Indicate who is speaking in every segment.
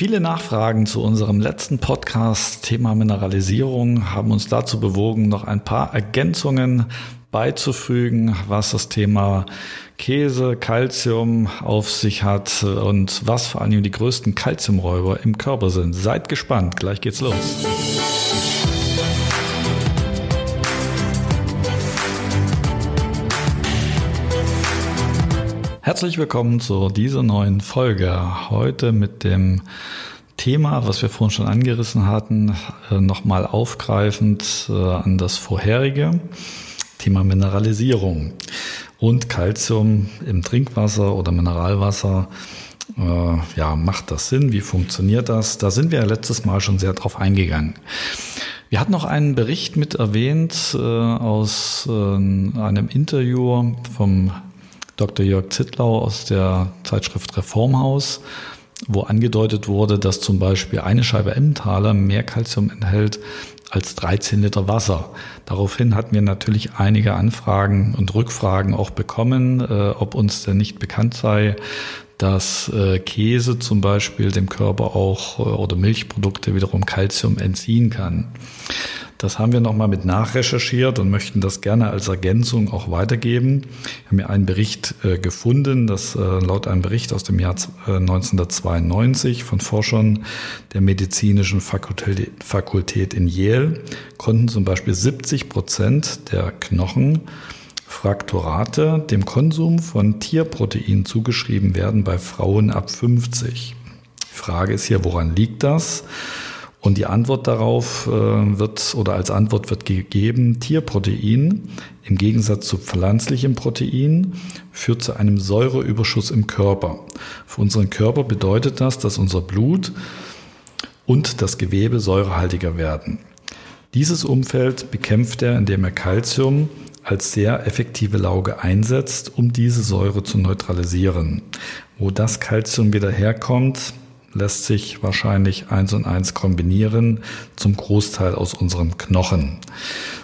Speaker 1: Viele Nachfragen zu unserem letzten Podcast Thema Mineralisierung haben uns dazu bewogen, noch ein paar Ergänzungen beizufügen, was das Thema Käse, Calcium auf sich hat und was vor allem die größten Calciumräuber im Körper sind. Seid gespannt, gleich geht's los. Herzlich willkommen zu dieser neuen Folge. Heute mit dem Thema, was wir vorhin schon angerissen hatten, äh, nochmal aufgreifend äh, an das vorherige Thema Mineralisierung und Calcium im Trinkwasser oder Mineralwasser. Äh, ja, macht das Sinn? Wie funktioniert das? Da sind wir ja letztes Mal schon sehr drauf eingegangen. Wir hatten noch einen Bericht mit erwähnt äh, aus äh, einem Interview vom Dr. Jörg Zittlau aus der Zeitschrift Reformhaus, wo angedeutet wurde, dass zum Beispiel eine Scheibe Emmentaler mehr Kalzium enthält als 13 Liter Wasser. Daraufhin hatten wir natürlich einige Anfragen und Rückfragen auch bekommen, äh, ob uns denn nicht bekannt sei, dass äh, Käse zum Beispiel dem Körper auch äh, oder Milchprodukte wiederum Kalzium entziehen kann. Das haben wir nochmal mit nachrecherchiert und möchten das gerne als Ergänzung auch weitergeben. Wir haben hier einen Bericht äh, gefunden, dass äh, laut einem Bericht aus dem Jahr äh, 1992 von Forschern der medizinischen Fakultät, in Yale konnten zum Beispiel 70 Prozent der Knochen Frakturate dem Konsum von Tierprotein zugeschrieben werden bei Frauen ab 50. Die Frage ist hier, woran liegt das? Und die Antwort darauf äh, wird oder als Antwort wird gegeben, Tierprotein im Gegensatz zu pflanzlichem Protein führt zu einem Säureüberschuss im Körper. Für unseren Körper bedeutet das, dass unser Blut und das Gewebe säurehaltiger werden. Dieses Umfeld bekämpft er, indem er Calcium als sehr effektive Lauge einsetzt, um diese Säure zu neutralisieren. Wo das Calcium wieder herkommt, lässt sich wahrscheinlich eins und eins kombinieren, zum Großteil aus unserem Knochen.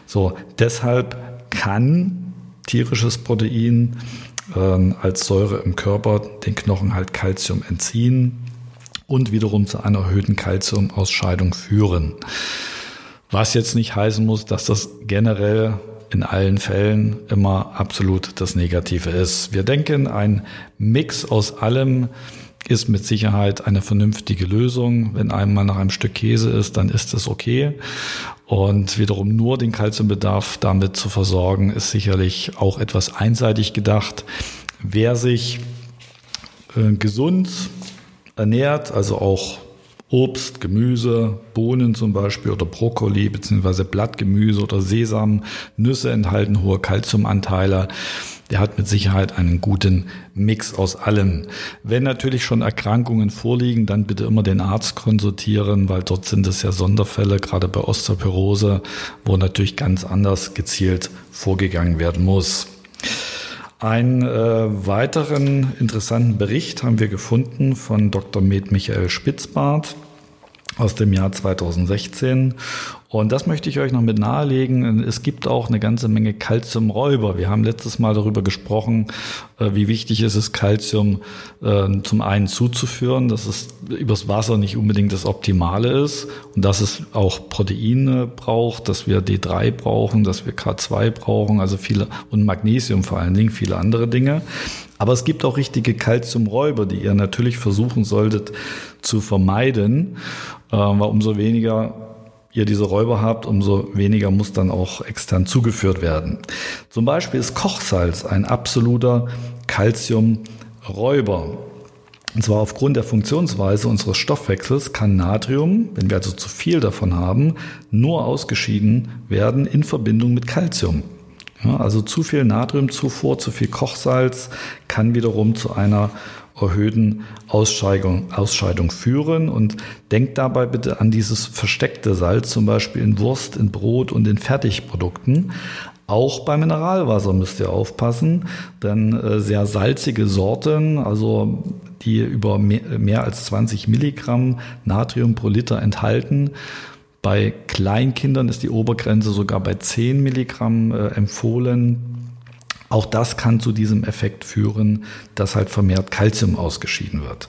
Speaker 1: So, deshalb kann tierisches Protein äh, als Säure im Körper den Knochen halt Calcium entziehen und wiederum zu einer erhöhten Calciumausscheidung führen. Was jetzt nicht heißen muss, dass das generell in allen Fällen immer absolut das Negative ist. Wir denken, ein Mix aus allem ist mit Sicherheit eine vernünftige Lösung. Wenn einmal nach einem Stück Käse ist, dann ist es okay. Und wiederum nur den Kalziumbedarf damit zu versorgen, ist sicherlich auch etwas einseitig gedacht. Wer sich äh, gesund ernährt, also auch Obst, Gemüse, Bohnen zum Beispiel oder Brokkoli beziehungsweise Blattgemüse oder Sesam, Nüsse enthalten hohe Kalziumanteile der hat mit Sicherheit einen guten Mix aus allem. Wenn natürlich schon Erkrankungen vorliegen, dann bitte immer den Arzt konsultieren, weil dort sind es ja Sonderfälle, gerade bei Osteoporose, wo natürlich ganz anders gezielt vorgegangen werden muss. Einen äh, weiteren interessanten Bericht haben wir gefunden von Dr. Med Michael Spitzbart aus dem Jahr 2016. Und das möchte ich euch noch mit nahelegen. Es gibt auch eine ganze Menge Calciumräuber. Wir haben letztes Mal darüber gesprochen, äh, wie wichtig es ist, Calcium äh, zum einen zuzuführen, dass es übers Wasser nicht unbedingt das Optimale ist und dass es auch Proteine braucht, dass wir D3 brauchen, dass wir K2 brauchen, also viele und Magnesium vor allen Dingen, viele andere Dinge. Aber es gibt auch richtige Calciumräuber, die ihr natürlich versuchen solltet zu vermeiden, äh, weil umso weniger ihr diese Räuber habt, umso weniger muss dann auch extern zugeführt werden. Zum Beispiel ist Kochsalz ein absoluter Calciumräuber. Und zwar aufgrund der Funktionsweise unseres Stoffwechsels kann Natrium, wenn wir also zu viel davon haben, nur ausgeschieden werden in Verbindung mit Calcium. Ja, also zu viel Natriumzufuhr, zu viel Kochsalz kann wiederum zu einer erhöhten Ausscheidung, Ausscheidung führen. Und denkt dabei bitte an dieses versteckte Salz, zum Beispiel in Wurst, in Brot und in Fertigprodukten. Auch bei Mineralwasser müsst ihr aufpassen, denn äh, sehr salzige Sorten, also die über mehr, als 20 Milligramm Natrium pro Liter enthalten, bei Kleinkindern ist die Obergrenze sogar bei 10 Milligramm äh, empfohlen. Auch das kann zu diesem Effekt führen, dass halt vermehrt Kalzium ausgeschieden wird.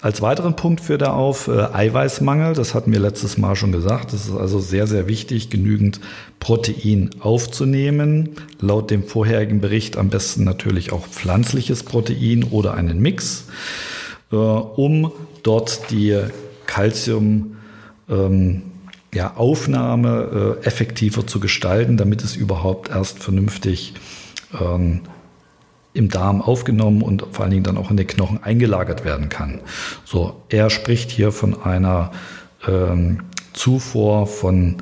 Speaker 1: Als weiteren Punkt führt er auf äh, Eiweißmangel. Das hatten wir letztes Mal schon gesagt. Es ist also sehr, sehr wichtig, genügend Protein aufzunehmen. Laut dem vorherigen Bericht am besten natürlich auch pflanzliches Protein oder einen Mix, äh, um dort die Kalzium ähm, ja, Aufnahme äh, effektiver zu gestalten, damit es überhaupt erst vernünftig ähm, im Darm aufgenommen und vor allen Dingen dann auch in den Knochen eingelagert werden kann. So, er spricht hier von einer ähm, Zufuhr von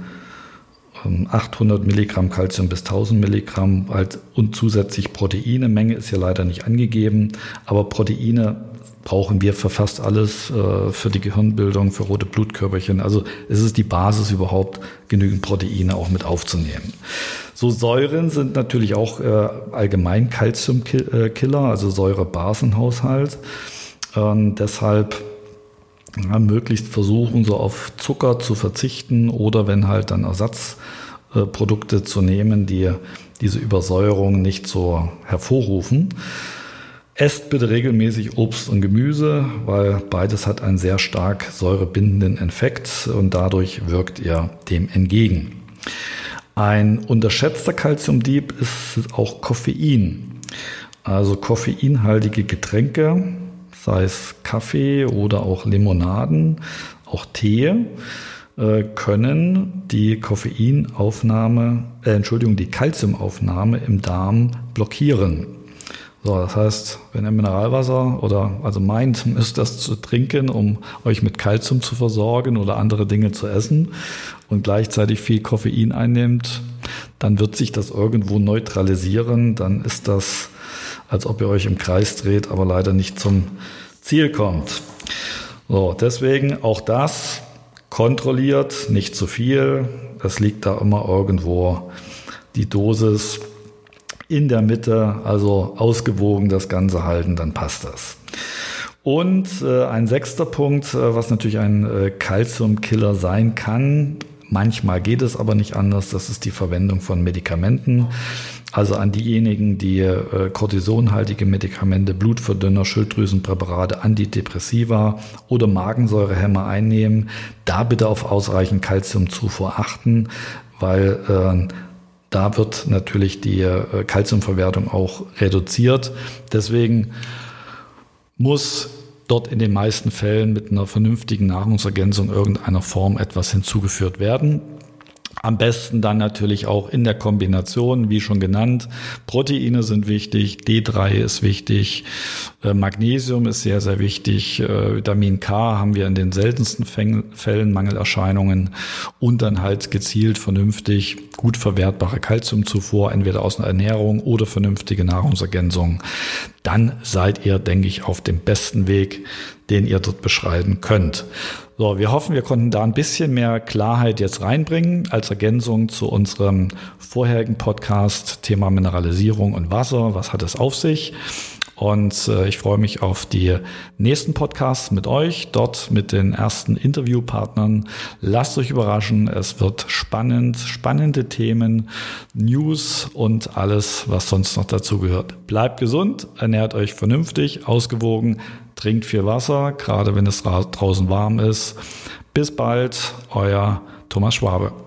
Speaker 1: 800 ähm, Milligramm Calcium bis 1000 Milligramm und zusätzlich Proteine. Menge ist hier leider nicht angegeben, aber Proteine brauchen wir für fast alles, äh, für die Gehirnbildung, für rote Blutkörperchen. Also es ist die Basis überhaupt, genügend Proteine auch mit aufzunehmen. So Säuren sind natürlich auch äh, allgemein Calciumkiller, also Säurebasenhaushalt. Ähm, deshalb ja, möglichst versuchen, so auf Zucker zu verzichten oder wenn halt dann Ersatzprodukte zu nehmen, die diese Übersäuerung nicht so hervorrufen. Esst bitte regelmäßig Obst und Gemüse, weil beides hat einen sehr stark säurebindenden Effekt und dadurch wirkt ihr dem entgegen. Ein unterschätzter Calciumdieb ist auch Koffein. Also koffeinhaltige Getränke, sei es Kaffee oder auch Limonaden, auch Tee, äh, können die Koffeinaufnahme, äh, Entschuldigung, die Calciumaufnahme im Darm blockieren. So, das heißt, wenn ihr Mineralwasser oder also meint, ist das zu trinken, um euch mit Kalzium zu versorgen oder andere Dinge zu essen und gleichzeitig viel Koffein einnehmt, dann wird sich das irgendwo neutralisieren. Dann ist das, als ob ihr euch im Kreis dreht, aber leider nicht zum Ziel kommt. So, deswegen auch das kontrolliert, nicht zu viel. Es liegt da immer irgendwo die Dosis in der Mitte, also ausgewogen das Ganze halten, dann passt das. Und äh, ein sechster Punkt, äh, was natürlich ein äh, Calciumkiller sein kann, manchmal geht es aber nicht anders, das ist die Verwendung von Medikamenten. Also an diejenigen, die äh, kortisonhaltige Medikamente, Blutverdünner, Schilddrüsenpräparate, Antidepressiva oder Magensäurehämmer einnehmen, da bitte auf ausreichend Calciumzufuhr achten, weil äh, da wird natürlich die äh, Kalziumverwertung auch reduziert. Deswegen muss dort in den meisten Fällen mit einer vernünftigen Nahrungsergänzung irgendeiner Form etwas hinzugeführt werden. Am besten dann natürlich auch in der Kombination, wie schon genannt. Proteine sind wichtig, D3 ist wichtig, äh, Magnesium ist sehr, sehr wichtig, äh, Vitamin K haben wir in den seltensten Fällen Mangelerscheinungen und dann halt gezielt vernünftig gut verwertbare Kalziumzufuhr, entweder aus einer Ernährung oder vernünftige Nahrungsergänzung. Dann seid ihr, denke ich, auf dem besten Weg, den ihr dort beschreiten könnt. So, wir hoffen, wir konnten da ein bisschen mehr Klarheit jetzt reinbringen als Ergänzung zu unserem vorherigen Podcast Thema Mineralisierung und Wasser. Was hat es auf sich? Und äh, ich freue mich auf die nächsten Podcasts mit euch, dort mit den ersten Interviewpartnern. Lasst euch überraschen, es wird spannend, spannende Themen, News und alles, was sonst noch dazu gehört. Bleibt gesund, ernährt euch vernünftig, ausgewogen, trinkt viel Wasser, gerade wenn es draußen warm ist. Bis bald, euer Thomas Schwabe.